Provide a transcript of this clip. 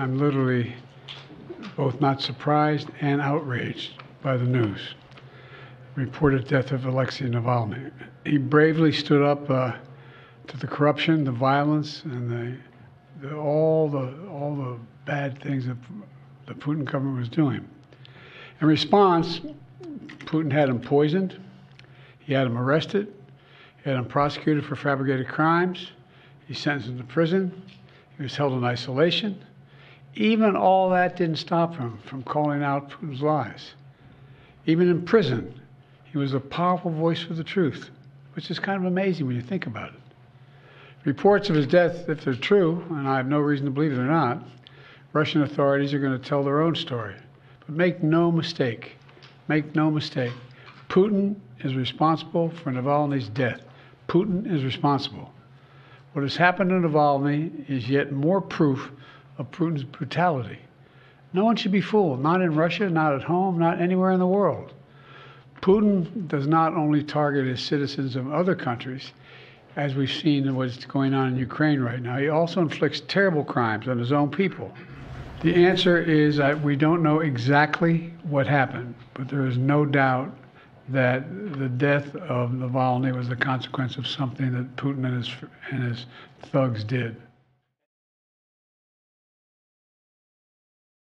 I'm literally both not surprised and outraged by the news. Reported death of Alexei Navalny. He bravely stood up uh, to the corruption, the violence, and the, the, all the all the bad things that the Putin government was doing. In response, Putin had him poisoned. He had him arrested. He had him prosecuted for fabricated crimes. He sentenced him to prison. He was held in isolation. Even all that didn't stop him from calling out Putin's lies. Even in prison, he was a powerful voice for the truth, which is kind of amazing when you think about it. Reports of his death, if they're true, and I have no reason to believe they're not, Russian authorities are going to tell their own story. But make no mistake, make no mistake, Putin is responsible for Navalny's death. Putin is responsible. What has happened to Navalny is yet more proof of Putin's brutality. No one should be fooled, not in Russia, not at home, not anywhere in the world. Putin does not only target his citizens of other countries, as we've seen in what's going on in Ukraine right now, he also inflicts terrible crimes on his own people. The answer is that we don't know exactly what happened, but there is no doubt that the death of Navalny was the consequence of something that Putin and his, and his thugs did.